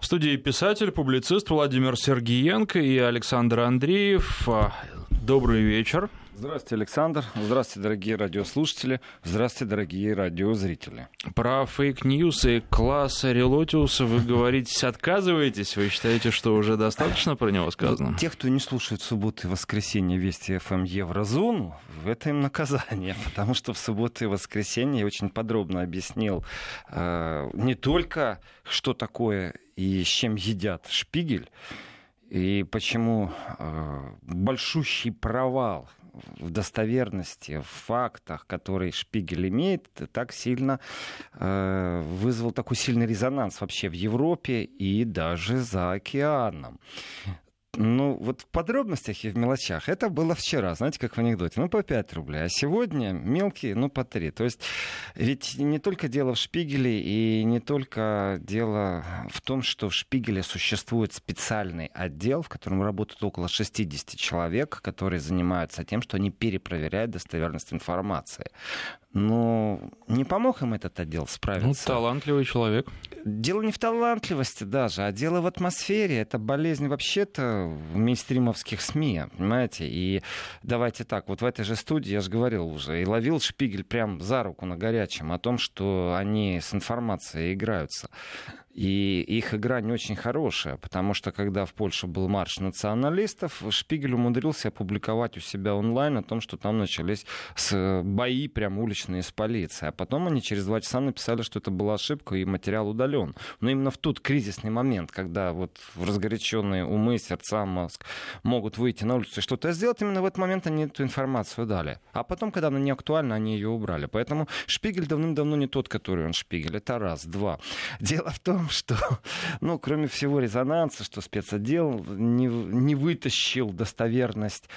В студии писатель, публицист Владимир Сергиенко и Александр Андреев. Добрый вечер. Здравствуйте, Александр. Здравствуйте, дорогие радиослушатели. Здравствуйте, дорогие радиозрители. Про фейк-ньюс и Клааса Релотиуса вы говорите, отказываетесь? Вы считаете, что уже достаточно про него сказано? Те, кто не слушает в субботу и воскресенье Вести ФМ Еврозону, это им наказание, потому что в субботу и воскресенье я очень подробно объяснил э, не только, что такое и с чем едят шпигель, и почему э, большущий провал в достоверности, в фактах, которые Шпигель имеет, так сильно э, вызвал такой сильный резонанс вообще в Европе и даже за океаном. Ну, вот в подробностях и в мелочах. Это было вчера, знаете, как в анекдоте. Ну, по 5 рублей. А сегодня мелкие, ну, по 3. То есть ведь не только дело в Шпигеле и не только дело в том, что в Шпигеле существует специальный отдел, в котором работают около 60 человек, которые занимаются тем, что они перепроверяют достоверность информации. Но не помог им этот отдел справиться. Ну, талантливый человек. Дело не в талантливости даже, а дело в атмосфере. Это болезнь вообще-то в мейнстримовских СМИ, понимаете? И давайте так, вот в этой же студии, я же говорил уже, и ловил Шпигель прям за руку на горячем о том, что они с информацией играются. И их игра не очень хорошая, потому что когда в Польше был марш националистов, Шпигель умудрился опубликовать у себя онлайн о том, что там начались бои прям уличные с полицией. А потом они через два часа написали, что это была ошибка и материал удален. Но именно в тот кризисный момент, когда вот разгоряченные умы, сердца, мозг могут выйти на улицу и что-то сделать, именно в этот момент они эту информацию дали. А потом, когда она не актуальна, они ее убрали. Поэтому Шпигель давным-давно не тот, который он Шпигель. Это раз. Два. Дело в том, том, что, ну, кроме всего резонанса, что спецотдел не, не вытащил достоверность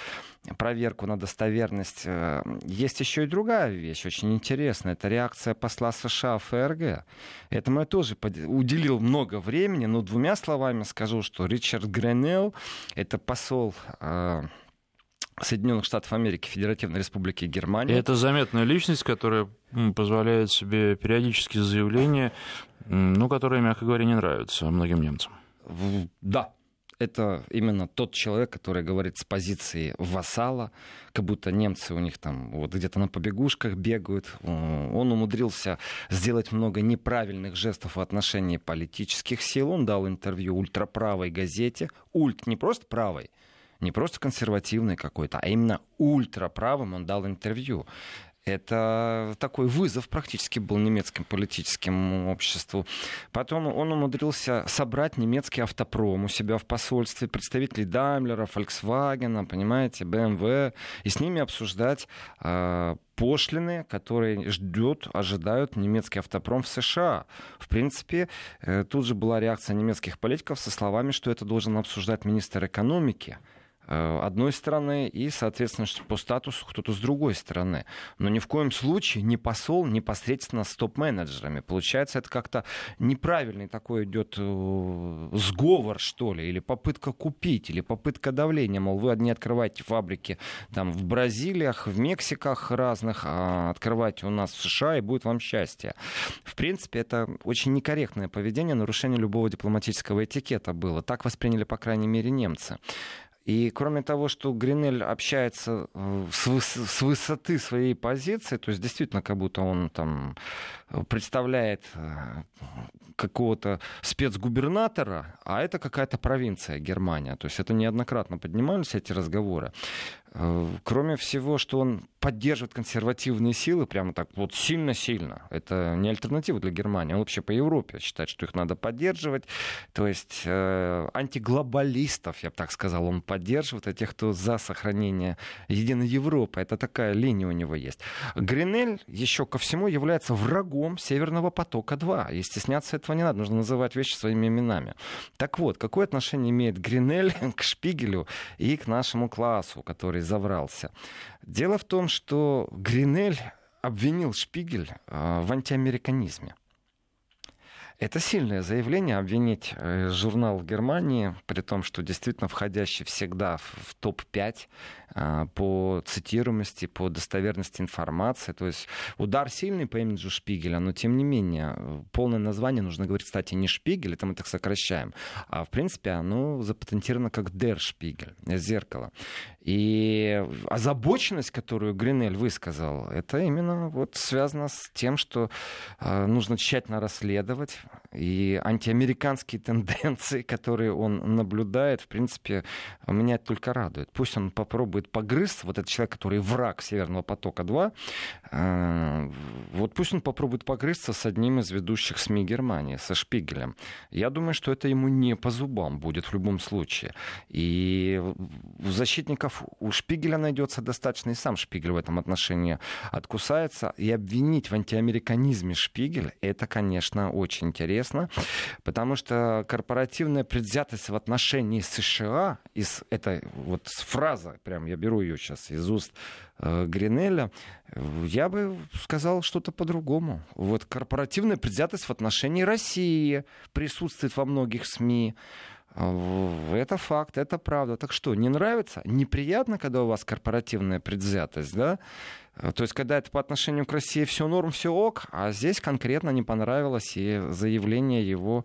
проверку на достоверность. Э, есть еще и другая вещь, очень интересная. Это реакция посла США в ФРГ. Этому я тоже уделил много времени, но двумя словами скажу, что Ричард Гренелл, это посол э, Соединенных Штатов Америки, Федеративной Республики Германия. это заметная личность, которая позволяет себе периодически заявления, ну, которые, мягко говоря, не нравятся многим немцам. Да, это именно тот человек, который говорит с позиции вассала, как будто немцы у них там вот где-то на побегушках бегают. Он умудрился сделать много неправильных жестов в отношении политических сил. Он дал интервью ультраправой газете. Ульт не просто правой, не просто консервативный какой-то, а именно ультраправым он дал интервью. Это такой вызов практически был немецким политическим обществу. Потом он умудрился собрать немецкий автопром у себя в посольстве, представителей Даймлера, Volkswagen, понимаете, BMW, и с ними обсуждать э, пошлины, которые ждет, ожидают немецкий автопром в США. В принципе, э, тут же была реакция немецких политиков со словами, что это должен обсуждать министр экономики. Э, одной стороны и, соответственно, по статусу кто-то с другой стороны. Но ни в коем случае не посол непосредственно с топ-менеджерами. Получается, это как-то неправильный такой идет э, сговор, что ли, или попытка купить, или попытка давления. Мол, вы не открываете фабрики там в Бразилиях, в Мексиках разных, а открывайте у нас в США, и будет вам счастье. В принципе, это очень некорректное поведение, нарушение любого дипломатического этикета было. Так восприняли, по крайней мере, немцы. И кроме того, что Гринель общается э, с, выс- с высоты своей позиции, то есть действительно как будто он там представляет э, какого-то спецгубернатора, а это какая-то провинция Германия. То есть это неоднократно поднимались эти разговоры. Э, кроме всего, что он поддерживает консервативные силы, прямо так вот сильно-сильно. Это не альтернатива для Германии. Он вообще по Европе считает, что их надо поддерживать. То есть э, антиглобалистов, я бы так сказал, он поддерживает, а тех, кто за сохранение единой Европы. Это такая линия у него есть. Гринель еще ко всему является врагом Северного потока-2. И стесняться этого не надо, нужно называть вещи своими именами. Так вот, какое отношение имеет Гринель к Шпигелю и к нашему классу, который заврался? Дело в том, что Гринель обвинил Шпигель а, в антиамериканизме. Это сильное заявление обвинить э, журнал в Германии, при том, что действительно входящий всегда в топ-5 а, по цитируемости, по достоверности информации. То есть удар сильный по имиджу Шпигеля, но тем не менее полное название нужно говорить, кстати, не Шпигель, это мы так сокращаем, а в принципе оно запатентировано как Дер Шпигель, зеркало. И озабоченность, которую Гринель высказал, это именно вот связано с тем, что э, нужно тщательно расследовать. И антиамериканские тенденции, которые он наблюдает, в принципе, меня только радует. Пусть он попробует погрызть, вот этот человек, который враг Северного потока-2, э, вот пусть он попробует погрызться с одним из ведущих СМИ Германии, со Шпигелем. Я думаю, что это ему не по зубам будет в любом случае. И защитников у Шпигеля найдется достаточно, и сам Шпигель в этом отношении откусается. И обвинить в антиамериканизме Шпигель, это, конечно, очень интересно, потому что корпоративная предвзятость в отношении США, из этой вот фраза, прям я беру ее сейчас из уст э, Гринеля, я бы сказал что-то по-другому. Вот корпоративная предвзятость в отношении России присутствует во многих СМИ. Это факт, это правда. Так что, не нравится? Неприятно, когда у вас корпоративная предвзятость, да? То есть, когда это по отношению к России все норм, все ок, а здесь конкретно не понравилось и заявление его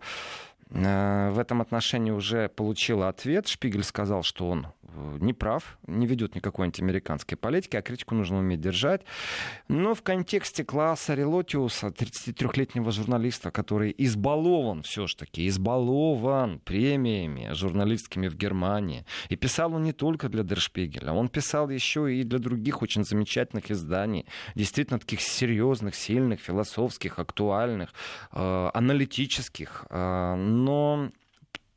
э, в этом отношении уже получило ответ. Шпигель сказал, что он Э, не прав, не ведет никакой антиамериканской политики, а критику нужно уметь держать. Но в контексте класса Релотиуса, 33-летнего журналиста, который избалован все-таки, избалован премиями журналистскими в Германии. И писал он не только для Дершпигеля, он писал еще и для других очень замечательных изданий, действительно таких серьезных, сильных, философских, актуальных, э, аналитических. Э, но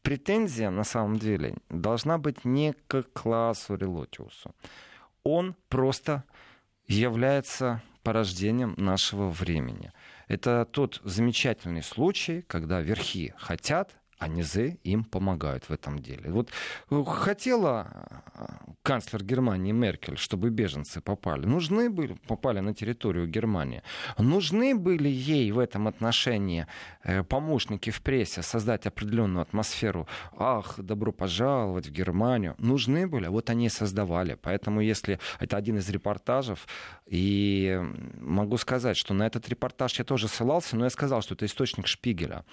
претензия на самом деле должна быть не к классу Релотиусу. Он просто является порождением нашего времени. Это тот замечательный случай, когда верхи хотят, а низы им помогают в этом деле. Вот э, хотела э, канцлер Германии Меркель, чтобы беженцы попали. Нужны были, попали на территорию Германии. Нужны были ей в этом отношении э, помощники в прессе создать определенную атмосферу. Ах, добро пожаловать в Германию. Нужны были, вот они создавали. Поэтому если это один из репортажев, и могу сказать, что на этот репортаж я тоже ссылался, но я сказал, что это источник Шпигеля.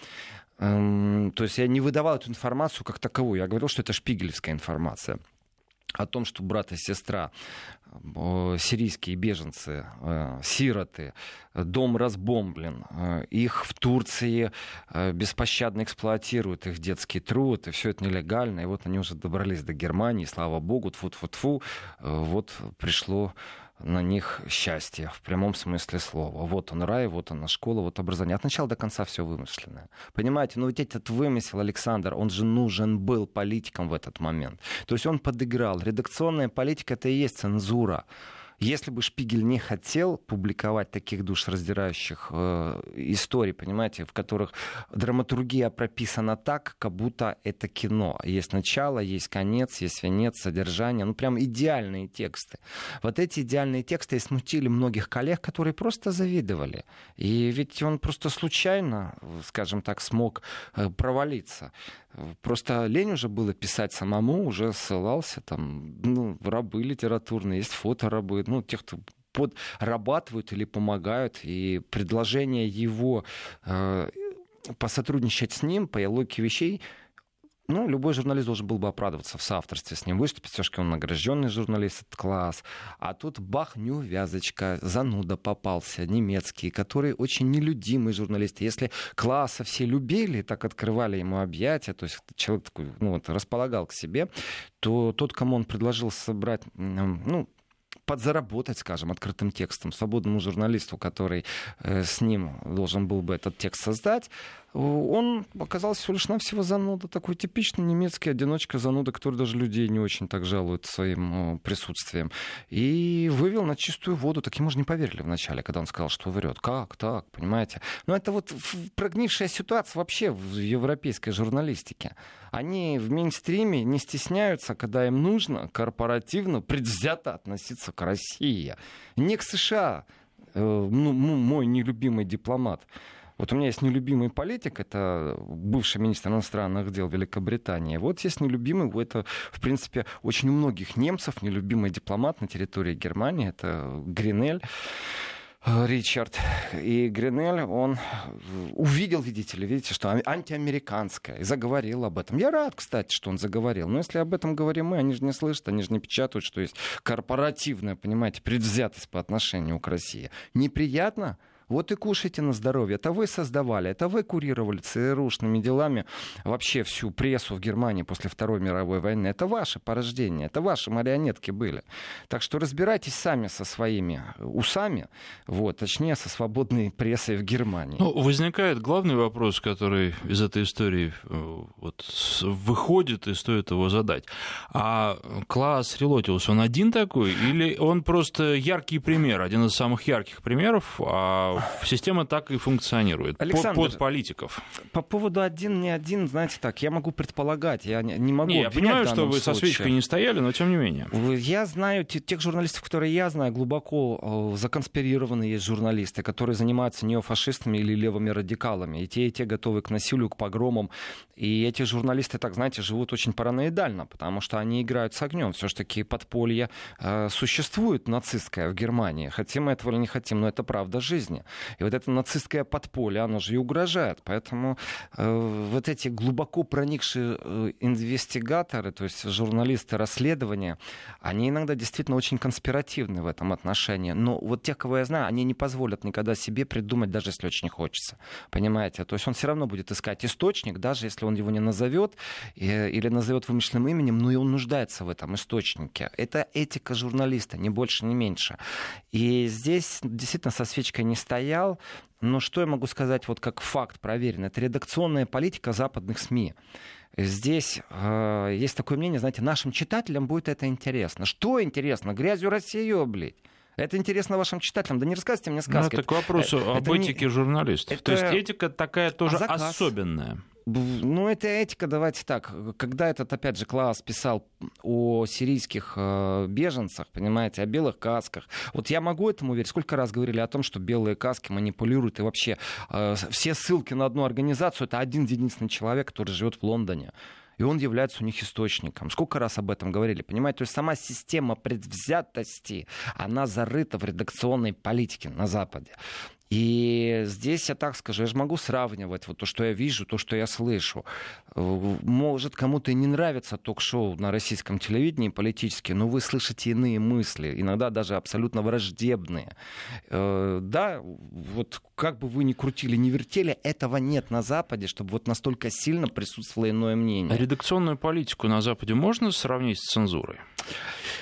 Эм, то есть я не выдавал эту информацию как таковую. Я говорил, что это шпигелевская информация о том, что брат и сестра, э, сирийские беженцы, э, сироты, дом разбомблен, э, их в Турции беспощадно эксплуатируют, их детский труд, и все это нелегально, и вот они уже добрались до Германии, слава богу, тфу-тфу-тфу, вот пришло на них счастье в прямом смысле слова. Вот он рай, вот она школа, вот образование. От начала до конца все вымышленное. Понимаете, ну ведь этот вымысел, Александр, он же нужен был политикам в этот момент. То есть он подыграл. Редакционная политика это и есть цензура. Если бы Шпигель не хотел публиковать таких душераздирающих э, историй, понимаете, в которых драматургия прописана так, как будто это кино. Есть начало, есть конец, есть венец, содержание. Ну, прям идеальные тексты. Вот эти идеальные тексты и смутили многих коллег, которые просто завидовали. И ведь он просто случайно, скажем так, смог э, провалиться. Просто лень уже было писать самому, уже ссылался там, ну, рабы литературные, есть фоторабы, ну, тех, кто подрабатывают или помогают, и предложение его э, посотрудничать с ним по логике вещей ну, любой журналист должен был бы оправдываться в соавторстве с ним, выступить, все-таки он награжденный журналист, это класс. А тут бах, вязочка, зануда попался, немецкий, который очень нелюдимый журналист. Если класса все любили, так открывали ему объятия, то есть человек такой, ну, вот, располагал к себе, то тот, кому он предложил собрать, ну, подзаработать, скажем, открытым текстом свободному журналисту, который э, с ним должен был бы этот текст создать, он оказался всего лишь навсего зануда, такой типичный немецкий одиночка зануда, который даже людей не очень так жалует своим присутствием. И вывел на чистую воду. Так ему же не поверили вначале, когда он сказал, что врет. Как так, понимаете? Но это вот прогнившая ситуация вообще в европейской журналистике. Они в мейнстриме не стесняются, когда им нужно корпоративно, предвзято относиться к России. Не к США, э, ну, мой нелюбимый дипломат Вот у меня есть нелюбимый политик, это бывший министр иностранных дел Великобритании. Вот есть нелюбимый, это, в принципе, очень у многих немцев нелюбимый дипломат на территории Германии, это Гринель. Э, Ричард. И Гринель, он увидел, видите ли, видите, что антиамериканское, и заговорил об этом. Я рад, кстати, что он заговорил. Но если об этом говорим мы, они же не слышат, они же не печатают, что есть корпоративная, понимаете, предвзятость по отношению к России. Неприятно? Вот и кушайте на здоровье. Это вы создавали, это вы курировали ЦРУшными делами вообще всю прессу в Германии после Второй мировой войны. Это ваше порождение, это ваши марионетки были. Так что разбирайтесь сами со своими усами, вот, точнее, со свободной прессой в Германии. Ну, возникает главный вопрос, который из этой истории э, вот, выходит, и стоит его задать. А Класс Релотиус, он один такой, или он просто яркий пример, один из самых ярких примеров, а система так и функционирует Александр, под, под политиков. По поводу один, не один, знаете так, я могу предполагать, я не, не могу не, Я понимаю, что вы случае. со свечкой не стояли, но тем не менее. Я знаю тех журналистов, которые я знаю, глубоко законспирированные есть журналисты, которые занимаются неофашистами или левыми радикалами. И те, и те готовы к насилию, к погромам. И эти журналисты, так знаете, живут очень параноидально, потому что они играют с огнем. Все-таки подполье э, существует нацистское в Германии. Хотим мы этого или не хотим, но это правда жизни. И вот это нацистское подполье, оно же и угрожает. Поэтому э, вот эти глубоко проникшие э, инвестигаторы, то есть журналисты расследования, они иногда действительно очень конспиративны в этом отношении. Но вот те, кого я знаю, они не позволят никогда себе придумать, даже если очень хочется. Понимаете? То есть он все равно будет искать источник, даже если он его не назовет э, или назовет вымышленным именем, но и он нуждается в этом источнике. Это этика журналиста, ни больше, ни меньше. И здесь действительно со свечкой не стоит стоял. Но что я могу сказать вот как факт проверенный? Это редакционная политика западных СМИ. Здесь э, есть такое мнение, знаете, нашим читателям будет это интересно. Что интересно? Грязью Россию, блядь. Это интересно вашим читателям. Да не рассказывайте мне сказки. Ну, это к вопросу это, об это этике не... журналистов. Это... То есть этика такая тоже а особенная. Ну, это этика, давайте так. Когда этот, опять же, Класс писал о сирийских э, беженцах, понимаете, о белых касках, вот я могу этому верить. Сколько раз говорили о том, что белые каски манипулируют, и вообще э, все ссылки на одну организацию, это один единственный человек, который живет в Лондоне и он является у них источником. Сколько раз об этом говорили, понимаете? То есть сама система предвзятости, она зарыта в редакционной политике на Западе. И здесь я так скажу, я же могу сравнивать вот то, что я вижу, то, что я слышу. Может, кому-то и не нравится ток-шоу на российском телевидении политические, но вы слышите иные мысли, иногда даже абсолютно враждебные. Э, да, вот как бы вы ни крутили, ни вертели, этого нет на Западе, чтобы вот настолько сильно присутствовало иное мнение. Редакционную политику на Западе можно сравнить с цензурой?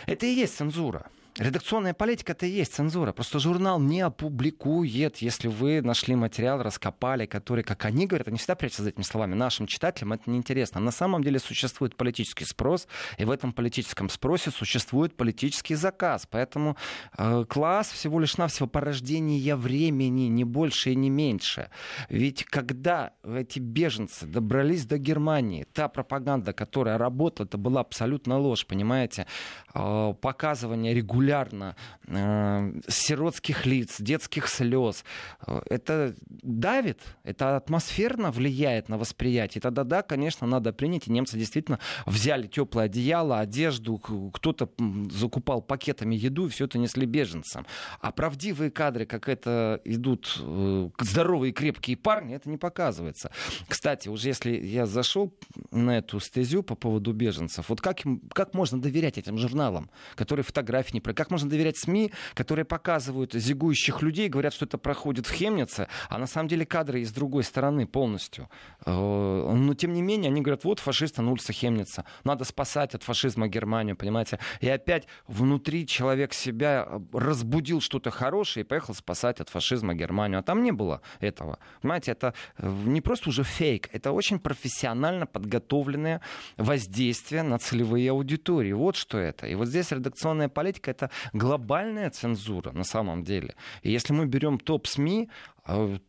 Это и есть цензура. Редакционная политика это и есть цензура. Просто журнал не опубликует, если вы нашли материал, раскопали, который, как они говорят, они всегда прячутся за этими словами, нашим читателям это неинтересно. На самом деле существует политический спрос, и в этом политическом спросе существует политический заказ. Поэтому э, класс всего лишь навсего порождение времени, не больше и не меньше. Ведь когда эти беженцы добрались до Германии, та пропаганда, которая работала, это была абсолютно ложь, понимаете? Э, показывание регулярно регулярно э, сиротских лиц, детских слез. Э, это давит, это атмосферно влияет на восприятие. Тогда да, конечно, надо принять. И немцы действительно взяли теплое одеяло, одежду, кто-то закупал пакетами еду, и все это несли беженцам. А правдивые кадры, как это идут э, здоровые крепкие парни, это не показывается. Кстати, уже если я зашел на эту стезю по поводу беженцев, вот как, им, как можно доверять этим журналам, которые фотографии не как можно доверять СМИ, которые показывают зигующих людей, говорят, что это проходит в Хемнице, а на самом деле кадры из другой стороны полностью. Э, но тем не менее, они говорят, вот фашисты на улице Хемница, надо спасать от фашизма Германию, понимаете? И опять внутри человек себя разбудил что-то хорошее и поехал спасать от фашизма Германию. А там не было этого. Понимаете, это э, не просто уже фейк, это очень профессионально подготовленное воздействие на целевые аудитории. Вот что это. И вот здесь редакционная политика — это глобальная цензура на самом деле. И если мы берем топ СМИ, а,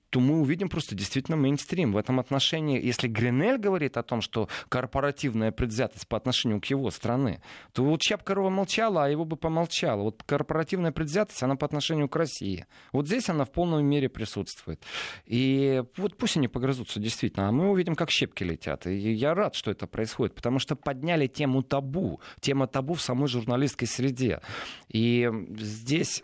то мы увидим просто действительно мейнстрим. В этом отношении, если Гринель говорит о том, что корпоративная предвзятость по отношению к его страны, то вот Чапкарова молчала, а его бы помолчала. Вот корпоративная предвзятость, она по отношению к России. Вот здесь она в полной мере присутствует. И вот пусть они погрызутся действительно, а мы увидим, как щепки летят. И я рад, что это происходит, потому что подняли тему табу. Тема табу в самой журналистской среде. И здесь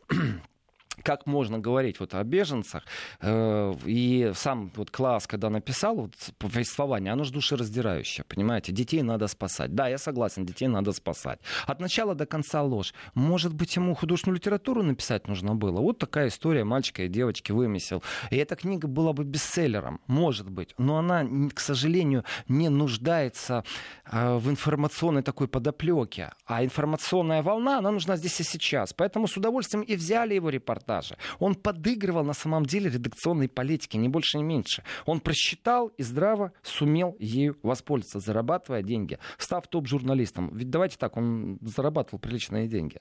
как можно говорить вот о беженцах. Э, и сам вот класс, когда написал вот повествование, оно же душераздирающее, понимаете? Детей надо спасать. Да, я согласен, детей надо спасать. От начала до конца ложь. Может быть, ему художественную литературу написать нужно было? Вот такая история мальчика и девочки вымысел. И эта книга была бы бестселлером, может быть. Но она, к сожалению, не нуждается э, в информационной такой подоплеке. А информационная волна, она нужна здесь и сейчас. Поэтому с удовольствием и взяли его репортаж репортажа. Он подыгрывал на самом деле редакционной политике, не больше, не меньше. Он просчитал и здраво сумел ею воспользоваться, зарабатывая деньги, став топ-журналистом. Ведь давайте так, он зарабатывал приличные деньги.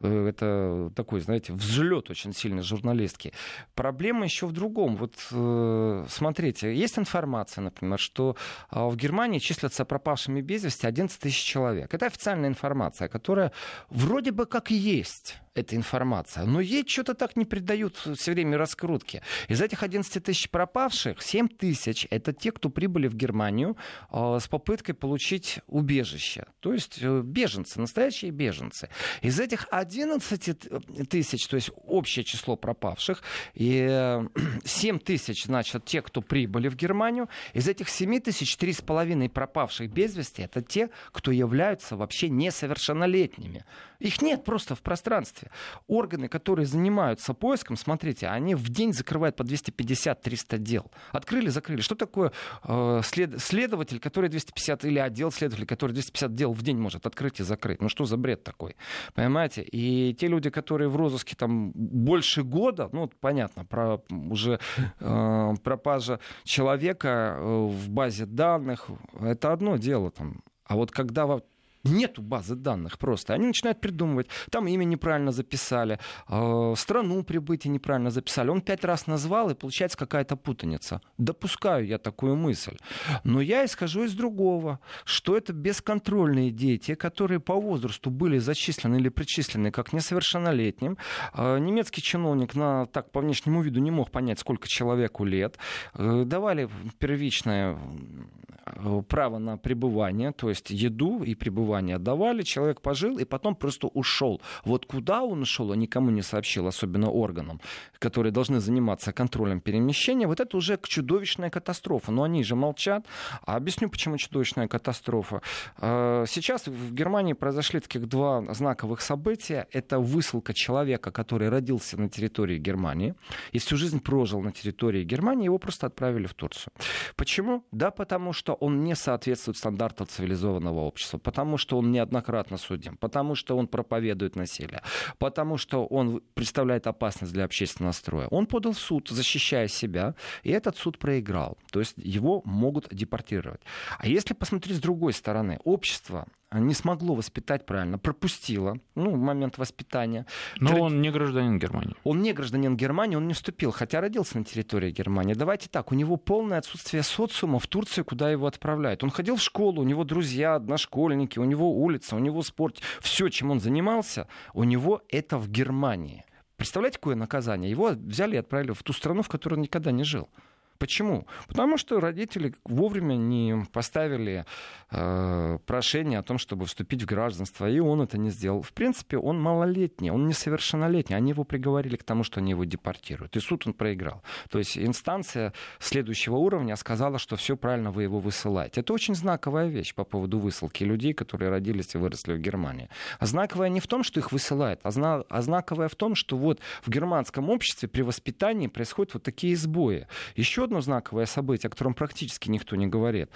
Э, это такой, знаете, взлет очень сильный журналистки. Проблема еще в другом. Вот э, смотрите, есть информация, например, что а, в Германии числятся пропавшими без вести 11 тысяч человек. Это официальная информация, которая вроде бы как есть эта информация. Но ей что-то так не придают все время раскрутки. Из этих 11 тысяч пропавших, 7 тысяч — это те, кто прибыли в Германию э, с попыткой получить убежище. То есть э, беженцы, настоящие беженцы. Из этих 11 тысяч, то есть общее число пропавших, и э, 7 тысяч, значит, те, кто прибыли в Германию. Из этих 7 тысяч, 3,5 пропавших без вести — это те, кто являются вообще несовершеннолетними. Их нет просто в пространстве. Органы, которые занимаются поиском, смотрите, они в день закрывают по 250-300 дел. Открыли, закрыли. Что такое э, след, следователь, который 250, или отдел следователей, который 250 дел в день может открыть и закрыть? Ну что за бред такой? Понимаете? И те люди, которые в розыске там больше года, ну, понятно, про уже э, пропажа человека э, в базе данных, это одно дело там. А вот когда Нету базы данных просто. Они начинают придумывать. Там имя неправильно записали, э, страну прибытия неправильно записали. Он пять раз назвал, и получается какая-то путаница. Допускаю я такую мысль. Но я исхожу из другого, что это бесконтрольные дети, которые по возрасту были зачислены или причислены как несовершеннолетним. Э, немецкий чиновник на, так по внешнему виду не мог понять, сколько человеку лет. Э, давали первичное право на пребывание, то есть еду и пребывание давали, человек пожил и потом просто ушел. Вот куда он ушел, он никому не сообщил, особенно органам, которые должны заниматься контролем перемещения. Вот это уже чудовищная катастрофа. Но они же молчат. А объясню, почему чудовищная катастрофа. А, сейчас в Германии произошли таких два знаковых события. Это высылка человека, который родился на территории Германии и всю жизнь прожил на территории Германии, его просто отправили в Турцию. Почему? Да потому что он не соответствует стандартам цивилизованного общества. Потому что он неоднократно судим, потому что он проповедует насилие, потому что он представляет опасность для общественного строя. Он подал в суд, защищая себя, и этот суд проиграл. То есть его могут депортировать. А если посмотреть с другой стороны, общество не смогло воспитать правильно, пропустило ну, момент воспитания. Но Тр... он не гражданин Германии. Он не гражданин Германии, он не вступил, хотя родился на территории Германии. Давайте так, у него полное отсутствие социума в Турции, куда его отправляют. Он ходил в школу, у него друзья, одношкольники, у него улица, у него спорт. Все, чем он занимался, у него это в Германии. Представляете, какое наказание? Его взяли и отправили в ту страну, в которой он никогда не жил. Почему? Потому что родители вовремя не поставили э, прошение о том, чтобы вступить в гражданство, и он это не сделал. В принципе, он малолетний, он несовершеннолетний. Они его приговорили к тому, что они его депортируют. И суд он проиграл. То есть инстанция следующего уровня сказала, что все правильно, вы его высылаете. Это очень знаковая вещь по поводу высылки людей, которые родились и выросли в Германии. А знаковая не в том, что их высылают, а, зна- а знаковая в том, что вот в германском обществе при воспитании происходят вот такие сбои. Еще одно знаковое событие, о котором практически никто не говорит.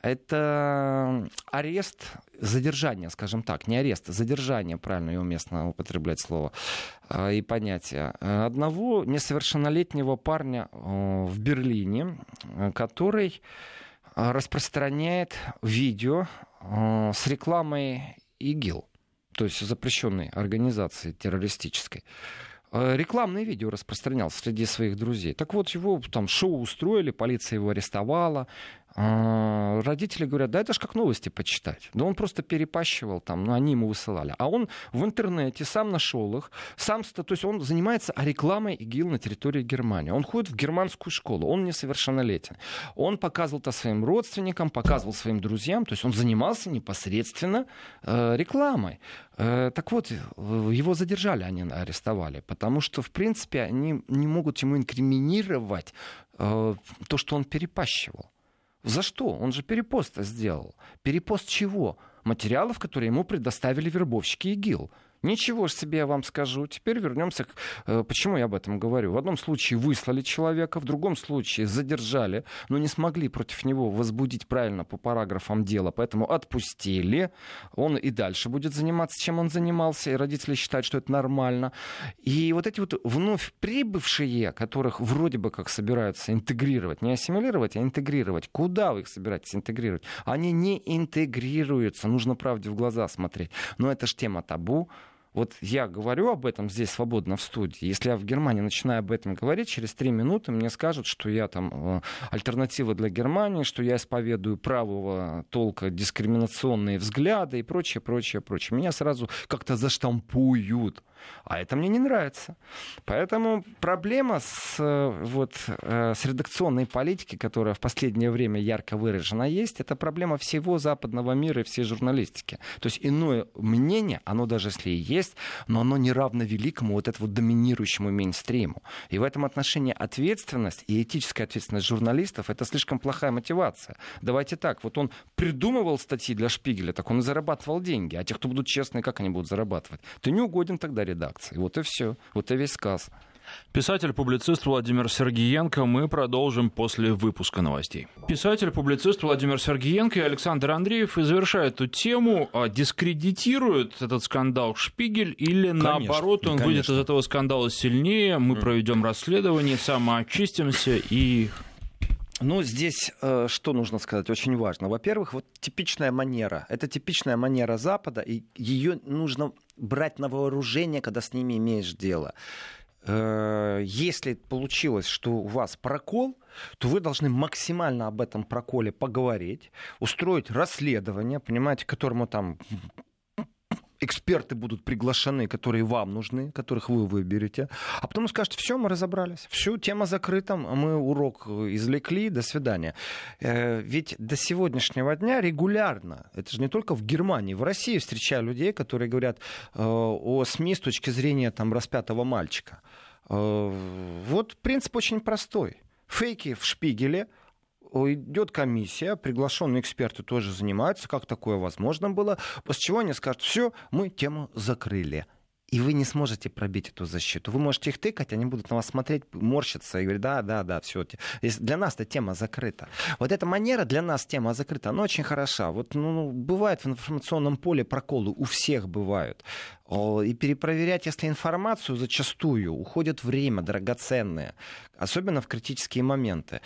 Это арест, задержание, скажем так, не арест, а задержание, правильно и уместно употреблять слово а, и понятие, одного несовершеннолетнего парня в Берлине, который распространяет видео с рекламой ИГИЛ, то есть запрещенной организации террористической. Э, рекламные видео распространял среди своих друзей. Так вот, его там шоу устроили, полиция его арестовала. А, родители говорят, да это ж как новости почитать. Да он просто перепащивал там, ну они ему высылали. А он в интернете сам нашел их, сам, то есть он занимается рекламой ИГИЛ на территории Германии. Он ходит в германскую школу, он несовершеннолетен. Он показывал это своим родственникам, показывал своим друзьям, то есть он занимался непосредственно э, рекламой. Э, так вот, его задержали, они арестовали, потому что, в принципе, они не могут ему инкриминировать э, то, что он перепащивал. За что? Он же перепост сделал. Перепост чего? Материалов, которые ему предоставили вербовщики ИГИЛ. Ничего ж себе я вам скажу. Теперь вернемся к... Э, почему я об этом говорю? В одном случае выслали человека, в другом случае задержали, но не смогли против него возбудить правильно по параграфам дела, поэтому отпустили. Он и дальше будет заниматься, чем он занимался, и родители считают, что это нормально. И вот эти вот вновь прибывшие, которых вроде бы как собираются интегрировать, не ассимилировать, а интегрировать. Куда вы их собираетесь интегрировать? Они не интегрируются, нужно правде в глаза смотреть. Но это ж тема табу, вот я говорю об этом здесь свободно в студии. Если я в Германии начинаю об этом говорить, через три минуты мне скажут, что я там э, альтернатива для Германии, что я исповедую правого толка дискриминационные взгляды и прочее, прочее, прочее. Меня сразу как-то заштампуют. А это мне не нравится. Поэтому проблема с, э, вот, э, с редакционной политикой, которая в последнее время ярко выражена есть, это проблема всего западного мира и всей журналистики. То есть иное мнение, оно даже если и есть, но оно не равно великому вот этому доминирующему мейнстриму. И в этом отношении ответственность и этическая ответственность журналистов это слишком плохая мотивация. Давайте так, вот он придумывал статьи для Шпигеля, так он и зарабатывал деньги. А те, кто будут честные, как они будут зарабатывать? Ты не угоден тогда редакции. Вот и все. Вот и весь сказ. Писатель-публицист Владимир Сергиенко. Мы продолжим после выпуска новостей. Писатель-публицист Владимир Сергиенко и Александр Андреев и завершают эту тему. А дискредитируют этот скандал Шпигель или конечно, наоборот он конечно. выйдет из этого скандала сильнее, мы проведем расследование, самоочистимся и ну, здесь э, что нужно сказать, очень важно. Во-первых, вот типичная манера. Это типичная манера Запада, и ее нужно брать на вооружение, когда с ними имеешь дело. Э, если получилось, что у вас прокол, то вы должны максимально об этом проколе поговорить, устроить расследование, понимаете, которому там эксперты будут приглашены, которые вам нужны, которых вы выберете, а потом скажете, все, мы разобрались, все, тема закрыта, мы урок извлекли, до свидания. Э, ведь до сегодняшнего дня регулярно, это же не только в Германии, в России встречаю людей, которые говорят э, о СМИ с точки зрения там, распятого мальчика. Э, вот принцип очень простой. Фейки в шпигеле – идет комиссия, приглашенные эксперты тоже занимаются, как такое возможно было, после чего они скажут, все, мы тему закрыли. И вы не сможете пробить эту защиту. Вы можете их тыкать, они будут на вас смотреть, морщиться и говорить, да, да, да, все. Для нас эта тема закрыта. Вот эта манера для нас тема закрыта, она очень хороша. Вот ну, ну бывает в информационном поле проколы, у всех бывают. И перепроверять, если информацию зачастую уходит время драгоценное, особенно в критические моменты.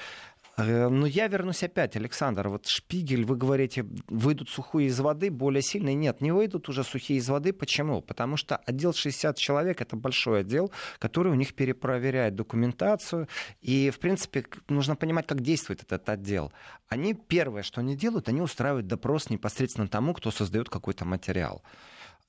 Э, но я вернусь опять, Александр. Вот Шпигель, вы говорите, выйдут сухие из воды, более сильные. Нет, не выйдут уже сухие из воды. Почему? Потому что отдел 60 человек — это большой отдел, который у них перепроверяет документацию. И, в принципе, нужно понимать, как действует этот отдел. Они первое, что они делают, они устраивают допрос непосредственно тому, кто создает какой-то материал.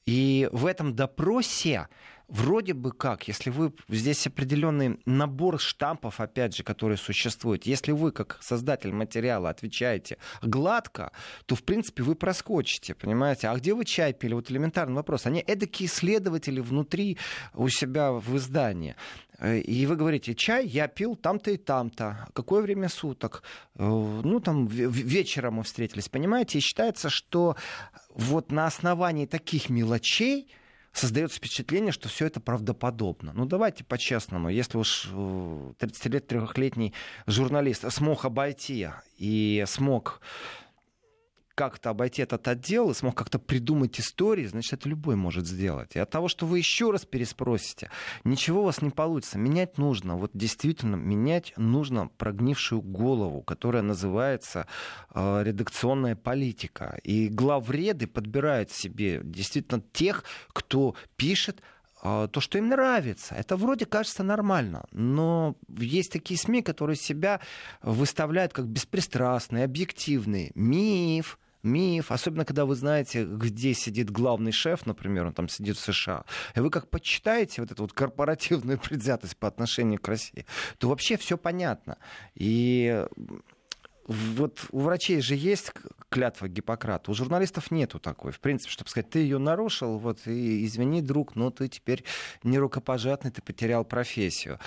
И в этом допросе вроде бы как, если вы здесь определенный набор штампов, опять же, которые существуют, если вы как создатель материала отвечаете гладко, то в принципе вы проскочите, понимаете? А где вы чай пили? Вот элементарный вопрос. Они эдакие исследователи внутри у себя в издании. И вы говорите, чай я пил там-то и там-то. Какое время суток? Э, ну, там вечером мы встретились, понимаете? И считается, что вот на основании таких мелочей создается впечатление, что все это правдоподобно. Ну, давайте по-честному. Если уж 33-летний э, журналист смог обойти и смог как-то обойти этот отдел и смог как-то придумать истории, значит, это любой может сделать. И от того, что вы еще раз переспросите, ничего у вас не получится. Менять нужно. Вот действительно, менять нужно прогнившую голову, которая называется э, редакционная политика. И главреды подбирают себе действительно тех, кто пишет то, что им нравится. Это вроде кажется нормально, но есть такие СМИ, которые себя выставляют как беспристрастные, объективные. Миф, миф, особенно когда вы знаете, где сидит главный шеф, например, он там сидит в США, и вы как почитаете вот эту вот корпоративную предвзятость по отношению к России, то вообще все понятно. И вот у врачей же есть клятва Гиппократа, у журналистов нету такой. В принципе, чтобы сказать, ты ее нарушил, вот, и извини, друг, но ты теперь не рукопожатный, ты потерял профессию.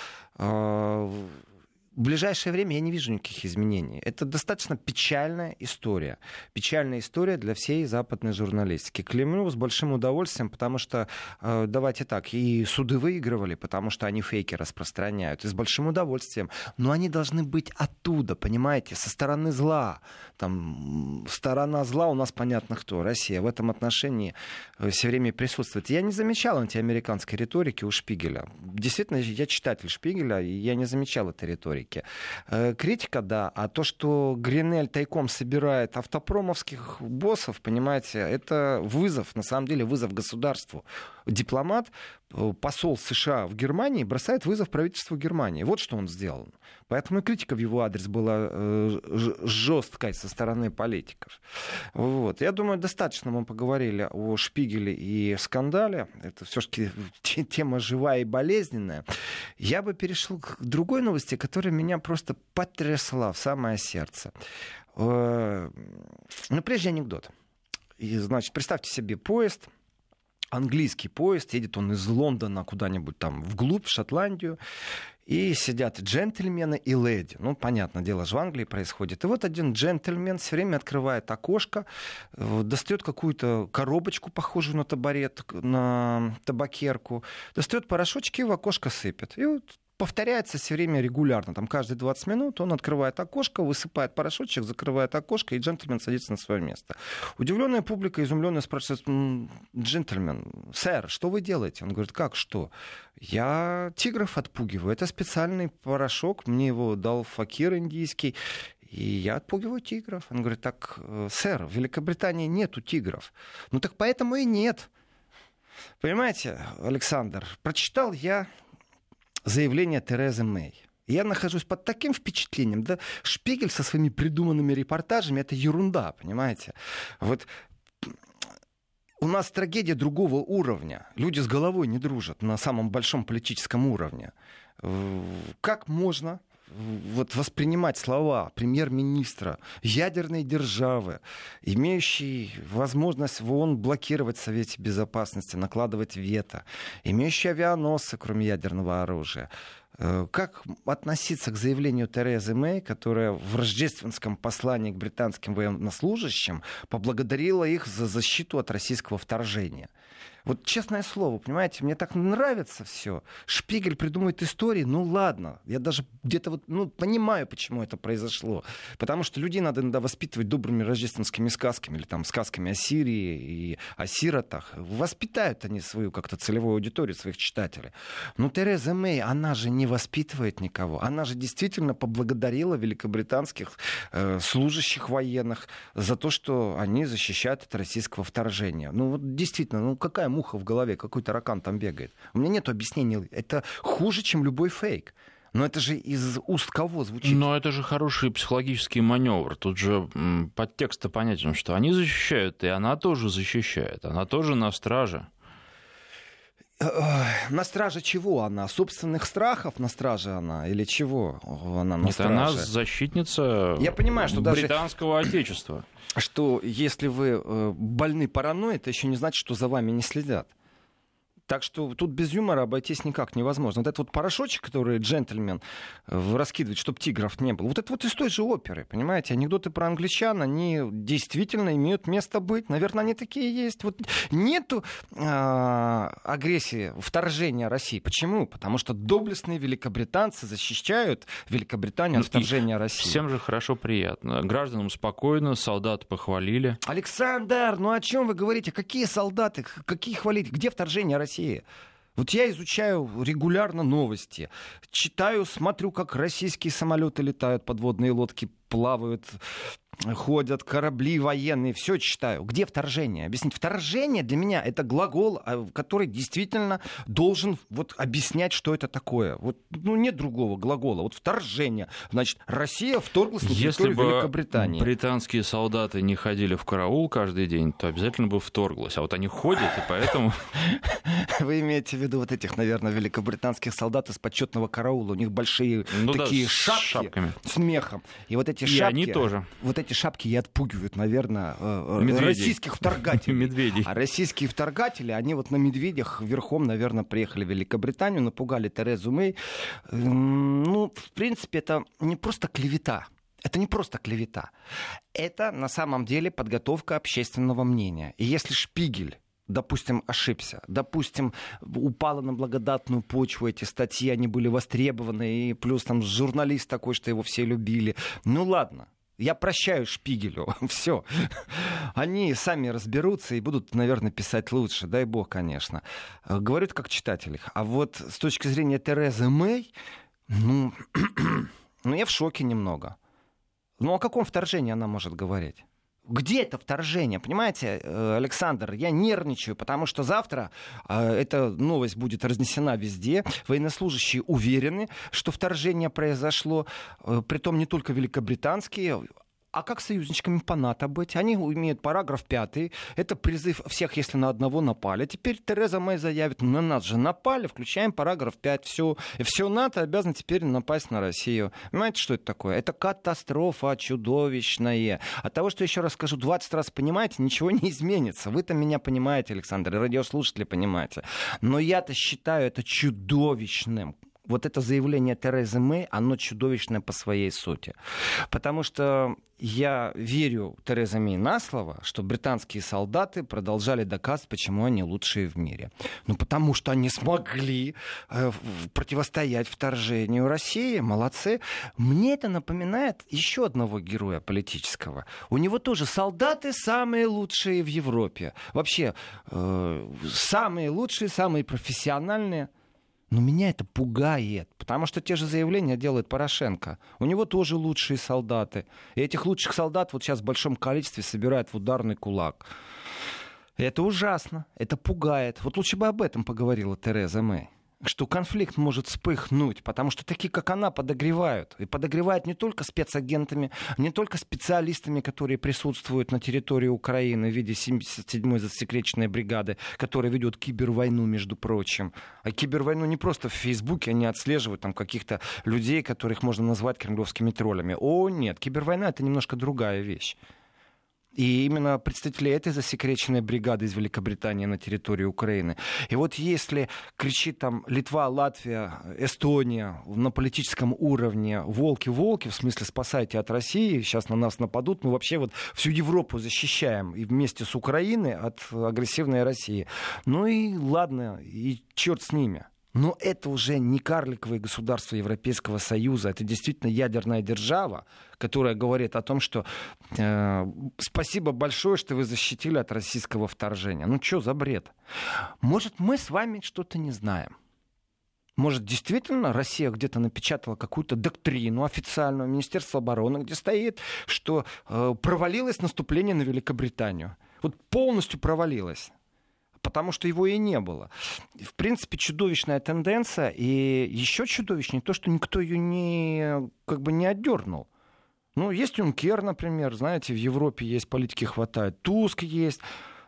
В ближайшее время я не вижу никаких изменений. Это достаточно печальная история. Печальная история для всей западной журналистики. Клемлю с большим удовольствием, потому что, э, давайте так, и суды выигрывали, потому что они фейки распространяют. И с большим удовольствием. Но они должны быть оттуда, понимаете, со стороны зла. Там, сторона зла у нас понятно кто. Россия в этом отношении э, все время присутствует. Я не замечал антиамериканской риторики у Шпигеля. Действительно, я читатель Шпигеля, и я не замечал этой риторики. Америки. Э, критика, да, а то, что Гринель тайком собирает автопромовских боссов, понимаете, это вызов, на самом деле вызов государству. Дипломат, посол США в Германии бросает вызов правительству Германии. Вот что он сделал. Поэтому и критика в его адрес была э, жесткой со стороны политиков. Вот. Я думаю, достаточно мы поговорили о Шпигеле и скандале. Это все-таки тема живая и болезненная. Я бы перешел к другой новости, которая меня просто потрясла в самое сердце. Э, ну, прежде анекдот. И, значит, представьте себе поезд, английский поезд, едет он из Лондона куда-нибудь там вглубь, в Шотландию, и сидят джентльмены и леди. Ну, понятно, дело же в Англии происходит. И вот один джентльмен все время открывает окошко, э, достает какую-то коробочку, похожую на табарет, на табакерку, достает порошочки и в окошко сыпет. И вот повторяется все время регулярно. Там каждые 20 минут он открывает окошко, высыпает порошочек, закрывает окошко, и джентльмен садится на свое место. Удивленная публика, изумленная спрашивает, джентльмен, сэр, что вы делаете? Он говорит, как что? Я тигров отпугиваю. Это специальный порошок, мне его дал факир индийский. И я отпугиваю тигров. Он говорит, так, э, сэр, в Великобритании нету тигров. Ну так поэтому и нет. Понимаете, Александр, прочитал я заявление Терезы Мэй. Я нахожусь под таким впечатлением, да, Шпигель со своими придуманными репортажами, это ерунда, понимаете? Вот у нас трагедия другого уровня. Люди с головой не дружат на самом большом политическом уровне. Как можно вот воспринимать слова премьер-министра ядерной державы, имеющей возможность в ООН блокировать Совете Безопасности, накладывать вето, имеющий авианосцы, кроме ядерного оружия, э, как относиться к заявлению Терезы Мэй, которая в рождественском послании к британским военнослужащим поблагодарила их за защиту от российского вторжения? Вот честное слово, понимаете, мне так нравится все. Шпигель придумывает истории, ну ладно, я даже где-то вот, ну, понимаю, почему это произошло. Потому что людей надо иногда воспитывать добрыми рождественскими сказками или там сказками о Сирии и о сиротах. Воспитают они свою как-то целевую аудиторию, своих читателей. Но Тереза Мэй, она же не воспитывает никого. Она же действительно поблагодарила великобританских э, служащих военных за то, что они защищают от российского вторжения. Ну вот действительно, ну какая муха в голове, какой таракан там бегает. У меня нет объяснений. Это хуже, чем любой фейк. Но это же из уст кого звучит? Но это же хороший психологический маневр. Тут же подтекст понятен, что они защищают, и она тоже защищает. Она тоже на страже. На страже чего она? Собственных страхов на страже она? Или чего она на Нет, страже? она защитница Я понимаю, что британского даже... отечества что если вы э, больны паранойей, это еще не значит, что за вами не следят. Так что тут без юмора обойтись никак невозможно. Вот этот вот порошочек, который джентльмен э, раскидывает, чтобы тигров не было, вот это вот из той же оперы, понимаете? Анекдоты про англичан, они действительно имеют место быть. Наверное, они такие есть. Вот нету э, агрессии, вторжения России. Почему? Потому что доблестные великобританцы защищают Великобританию от ну, вторжения России. Всем же хорошо, приятно. Гражданам спокойно, солдат похвалили. Александр, ну о чем вы говорите? Какие солдаты? Какие хвалить? Где вторжение России? России. Вот я изучаю регулярно новости, читаю, смотрю, как российские самолеты летают, подводные лодки плавают ходят корабли военные, все читаю. Где вторжение? Объяснить. Вторжение для меня это глагол, а, который действительно должен вот объяснять, что это такое. Вот, ну, нет другого глагола. Вот вторжение. Значит, Россия вторглась на территорию Если бы Великобритании. британские солдаты не ходили в караул каждый день, то обязательно бы вторглась. А вот они ходят, и поэтому... Вы имеете в виду вот этих, наверное, великобританских солдат из почетного караула. У них большие Ну да, такие с шапки шапками. с мехом. И вот эти И шапки... они тоже. Вот эти шапки и отпугивают, наверное, э, э, Медведей. российских вторгателей. Медведей. А российские вторгатели, они вот на медведях верхом, наверное, приехали в Великобританию, напугали Терезу Мэй. М, Ну, в принципе, это не просто клевета. Это не просто клевета. Это на самом деле подготовка общественного мнения. И если Шпигель допустим, ошибся, допустим, упала на благодатную почву эти статьи, они были востребованы, и плюс там журналист такой, что его все любили. Ну ладно, я прощаю Шпигелю, все. Они сами разберутся и будут, наверное, писать лучше, дай бог, конечно. Э, Говорю это как читатель. их. А вот с точки зрения Терезы Мэй, ну, ну я в шоке немного. Ну о каком вторжении она может говорить? Где это вторжение? Понимаете, э, Александр, я нервничаю, потому что завтра э, эта новость будет разнесена везде. Военнослужащие уверены, что вторжение произошло, э, притом не только великобританские, а как союзничками по НАТО быть? Они имеют параграф 5. Это призыв всех, если на одного напали. Теперь Тереза Мэй заявит, на нас же напали, включаем параграф 5. Все, все НАТО обязано теперь напасть на Россию. Понимаете, что это такое? Это катастрофа чудовищная. От того, что еще раз скажу 20 раз понимаете, ничего не изменится. Вы-то меня понимаете, Александр, и радиослушатели понимаете. Но я-то считаю это чудовищным вот это заявление Терезы Мэй, оно чудовищное по своей сути. Потому что я верю Терезе Мэй на слово, что британские солдаты продолжали доказывать, почему они лучшие в мире. Ну, потому что они смогли э, противостоять вторжению России. Молодцы. Мне это напоминает еще одного героя политического. У него тоже солдаты самые лучшие в Европе. Вообще, э, самые лучшие, самые профессиональные. Но меня это пугает, потому что те же заявления делает Порошенко. У него тоже лучшие солдаты. И этих лучших солдат вот сейчас в большом количестве собирают в ударный кулак. Это ужасно, это пугает. Вот лучше бы об этом поговорила Тереза Мэй. Что конфликт может вспыхнуть, потому что такие, как она, подогревают. И подогревают не только спецагентами, не только специалистами, которые присутствуют на территории Украины в виде 77-й засекреченной бригады, которая ведет кибервойну, между прочим. А кибервойну не просто в Фейсбуке, они отслеживают там каких-то людей, которых можно назвать кремлевскими троллями. О, нет, кибервойна — это немножко другая вещь. И именно представители этой засекреченной бригады из Великобритании на территории Украины. И вот если кричит там Литва, Латвия, Эстония на политическом уровне «волки-волки», в смысле «спасайте от России», сейчас на нас нападут, мы вообще вот всю Европу защищаем и вместе с Украиной от агрессивной России. Ну и ладно, и черт с ними. Но это уже не карликовые государства Европейского Союза, это действительно ядерная держава, которая говорит о том, что э, спасибо большое, что вы защитили от российского вторжения. Ну что за бред? Может, мы с вами что-то не знаем. Может, действительно Россия где-то напечатала какую-то доктрину официальную Министерства обороны, где стоит, что э, провалилось наступление на Великобританию. Вот полностью провалилось потому что его и не было. В принципе, чудовищная тенденция, и еще чудовищнее то, что никто ее не, как бы не отдернул. Ну, есть Юнкер, например, знаете, в Европе есть политики хватает, Туск есть,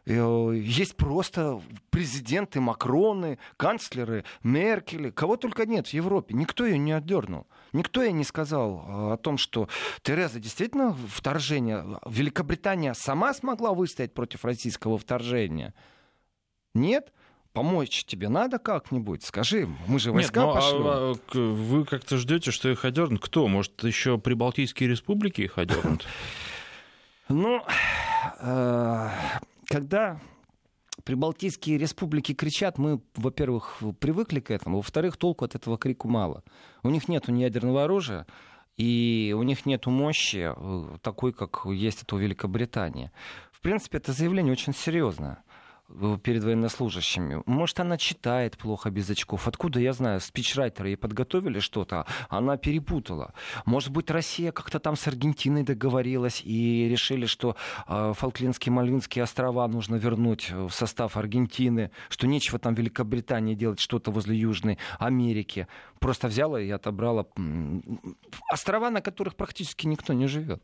э, есть просто президенты Макроны, канцлеры, Меркель, кого только нет в Европе. Никто ее не отдернул. Никто ей не сказал э, о том, что Тереза действительно вторжение. Великобритания сама смогла выстоять против российского вторжения. Нет? Помочь тебе надо как-нибудь? Скажи, мы же Нет, войска ну, а- пошлем. а к- вы как-то ждете, что их одернут? Кто? Может, еще прибалтийские республики их одернут? Ну, э, когда прибалтийские республики кричат, мы, во-первых, привыкли к этому, во-вторых, толку от этого крику мало. У них нет ядерного оружия, и у них нет мощи э, такой, как есть это у Великобритании. В принципе, это заявление очень серьезное. Э, перед военнослужащими. Может, она читает плохо без очков. Откуда я знаю? Спичрайтеры ей подготовили что-то, она перепутала. Может быть, Россия как-то там с Аргентиной договорилась и решили, что э, Фолклендские Мальвинские острова нужно вернуть в состав Аргентины, что нечего там Великобритании делать что-то возле Южной Америки. Просто взяла и отобрала острова, на которых практически никто не живет.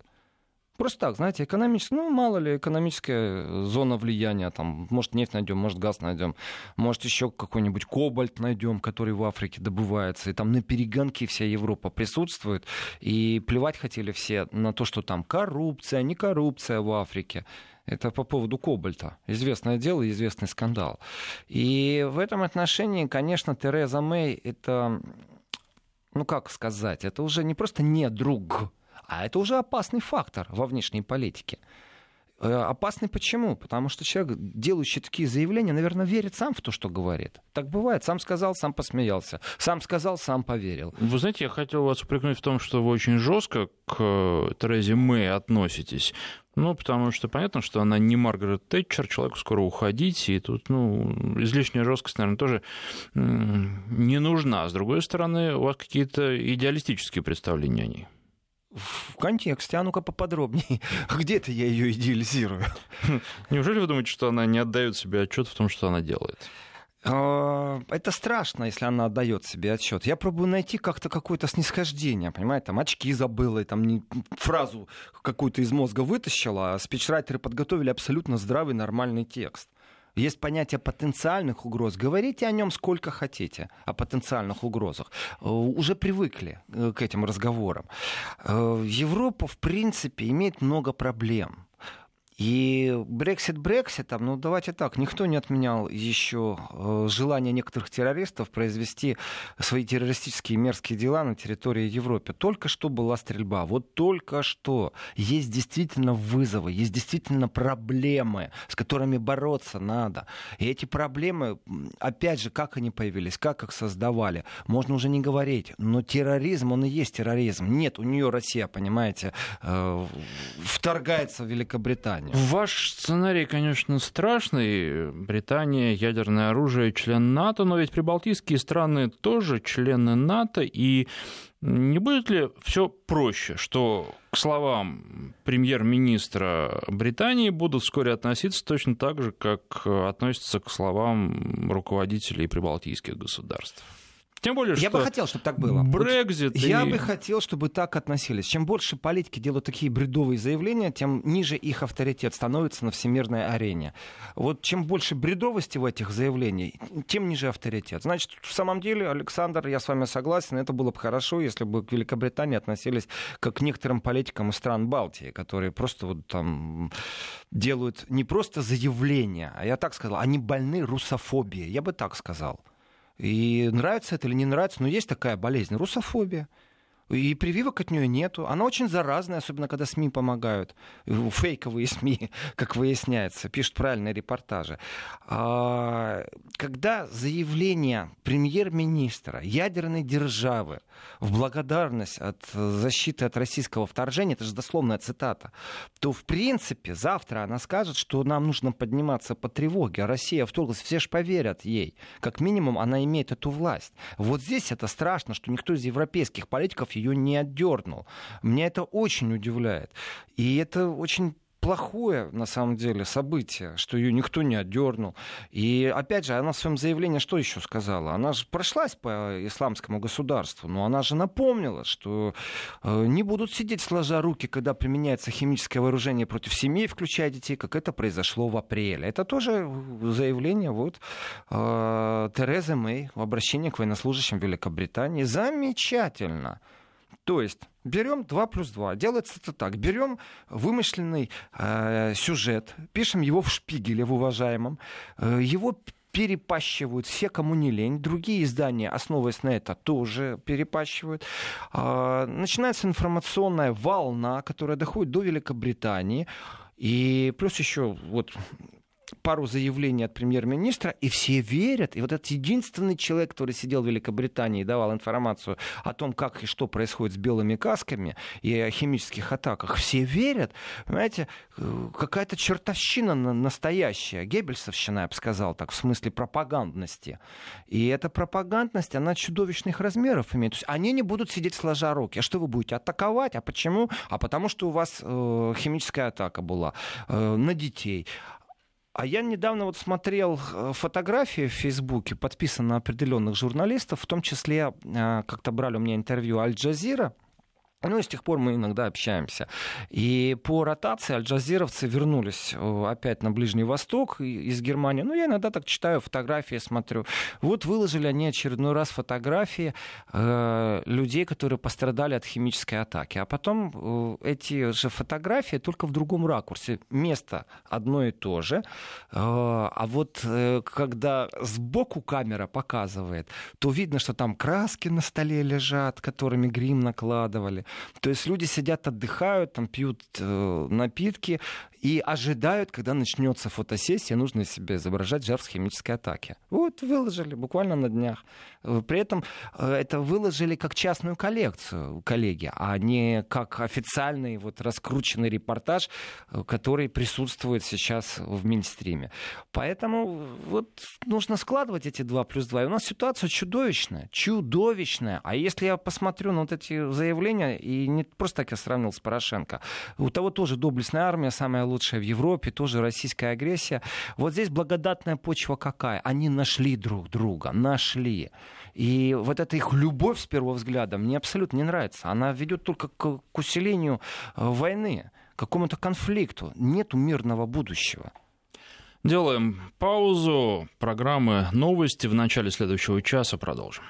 Просто так, знаете, экономически, ну, мало ли, экономическая зона влияния, там, может, нефть найдем, может, газ найдем, может, еще какой-нибудь кобальт найдем, который в Африке добывается, и там на перегонке вся Европа присутствует, и плевать хотели все на то, что там коррупция, не коррупция в Африке. Это по поводу кобальта. Известное дело, известный скандал. И в этом отношении, конечно, Тереза Мэй, это, ну, как сказать, это уже не просто не друг, а это уже опасный фактор во внешней политике. Э, опасный почему? Потому что человек, делающий такие заявления, наверное, верит сам в то, что говорит. Так бывает. Сам сказал, сам посмеялся. Сам сказал, сам поверил. Вы знаете, я хотел вас упрекнуть в том, что вы очень жестко к э, Терезе Мэй относитесь. Ну, потому что понятно, что она не Маргарет Тэтчер, человеку скоро уходить, и тут, ну, излишняя жесткость, наверное, тоже не нужна. С другой стороны, у вас какие-то идеалистические представления о ней в контексте, а ну-ка поподробнее. Где-то я ее идеализирую. Неужели вы думаете, что она не отдает себе отчет в том, что она делает? А, это страшно, если она отдает себе отчет. Я пробую найти как-то какое-то снисхождение, понимаете, там очки забыла, и там фразу какую-то из мозга вытащила, а спичрайтеры подготовили абсолютно здравый, нормальный текст. Есть понятие потенциальных угроз. Говорите о нем сколько хотите, о потенциальных угрозах. Э, уже привыкли э, к этим разговорам. Э, Европа, в принципе, имеет много проблем. И Брексит Брекситом, ну давайте так, никто не отменял еще э, желание некоторых террористов произвести свои террористические мерзкие дела на территории Европы. Только что была стрельба, вот только что. Есть действительно вызовы, есть действительно проблемы, с которыми бороться надо. И эти проблемы, опять же, как они появились, как их создавали, можно уже не говорить. Но терроризм, он и есть терроризм. Нет, у нее Россия, понимаете, э, вторгается в Великобританию. Британию. Ваш сценарий, конечно, страшный. Британия, ядерное оружие, член НАТО, но ведь прибалтийские страны тоже члены НАТО, и не будет ли все проще, что к словам премьер-министра Британии будут вскоре относиться точно так же, как относятся к словам руководителей прибалтийских государств? Тем более, я бы хотел, чтобы так было. Брекзит. Вот и... Я бы хотел, чтобы так относились. Чем больше политики делают такие бредовые заявления, тем ниже их авторитет становится на всемирной арене. Вот чем больше бредовости в этих заявлениях, тем ниже авторитет. Значит, в самом деле, Александр, я с вами согласен, это было бы хорошо, если бы к Великобритании относились как к некоторым политикам из стран Балтии, которые просто вот там делают не просто заявления, а я так сказал, они больны русофобией. Я бы так сказал. И нравится это или не нравится, но есть такая болезнь, русофобия. И прививок от нее нету. Она очень заразная, особенно когда СМИ помогают. Фейковые СМИ, как выясняется, пишут правильные репортажи. А, когда заявление премьер-министра ядерной державы в благодарность от защиты от российского вторжения, это же дословная цитата, то в принципе завтра она скажет, что нам нужно подниматься по тревоге, а Россия вторглась, все же поверят ей. Как минимум она имеет эту власть. Вот здесь это страшно, что никто из европейских политиков ее не отдернул. Меня это очень удивляет. И это очень плохое, на самом деле, событие, что ее никто не отдернул. И, опять же, она в своем заявлении что еще сказала? Она же прошлась по исламскому государству, но она же напомнила, что э, не будут сидеть сложа руки, когда применяется химическое вооружение против семей, включая детей, как это произошло в апреле. Это тоже заявление вот э, Терезы Мэй в обращении к военнослужащим Великобритании. Замечательно. То есть берем 2 плюс 2. Делается это так. Берем вымышленный э, сюжет, пишем его в шпигеле, в уважаемом, э, его перепащивают все, кому не лень. Другие издания, основываясь на это, тоже перепащивают. Э, начинается информационная волна, которая доходит до Великобритании. И плюс еще вот пару заявлений от премьер-министра, и все верят. И вот этот единственный человек, который сидел в Великобритании и давал информацию о том, как и что происходит с белыми касками и о химических атаках, все верят. Понимаете, э, какая-то чертовщина настоящая, геббельсовщина, я бы сказал так, в смысле пропагандности. И эта пропагандность, она чудовищных размеров имеет. То есть они не будут сидеть сложа руки. А что вы будете атаковать? А почему? А потому что у вас э, химическая атака была э, на детей. А я недавно вот смотрел э, фотографии в Фейсбуке, подписаны на определенных журналистов, в том числе э, как-то брали у меня интервью Аль-Джазира, ну и с тех пор мы иногда общаемся. И по ротации альджазировцы вернулись э, опять на Ближний Восток из Германии. Ну, я иногда так читаю фотографии, смотрю. Вот выложили они очередной раз фотографии э, людей, которые пострадали от химической атаки. А потом э, эти же фотографии только в другом ракурсе. Место одно и то же. Э, а вот э, когда сбоку камера показывает, то видно, что там краски на столе лежат, которыми грим накладывали. То есть люди сидят, отдыхают, там пьют э, напитки и ожидают, когда начнется фотосессия, нужно себе изображать жертв химической атаки. Вот выложили буквально на днях. Э, при этом э, это выложили как частную коллекцию коллеги, а не как официальный вот раскрученный репортаж, э, который присутствует сейчас в Минстриме. Поэтому вот нужно складывать эти два плюс два. И у нас ситуация чудовищная, чудовищная. А если я посмотрю на вот эти заявления, и не просто так я сравнил с Порошенко, у того тоже доблестная армия, самая лучшая в Европе, тоже российская агрессия. Вот здесь благодатная почва какая? Они нашли друг друга, нашли. И вот эта их любовь с первого взгляда мне абсолютно не нравится. Она ведет только к, к усилению э, войны, к какому-то конфликту. Нету мирного будущего. Делаем паузу. Программы новости в начале следующего часа продолжим.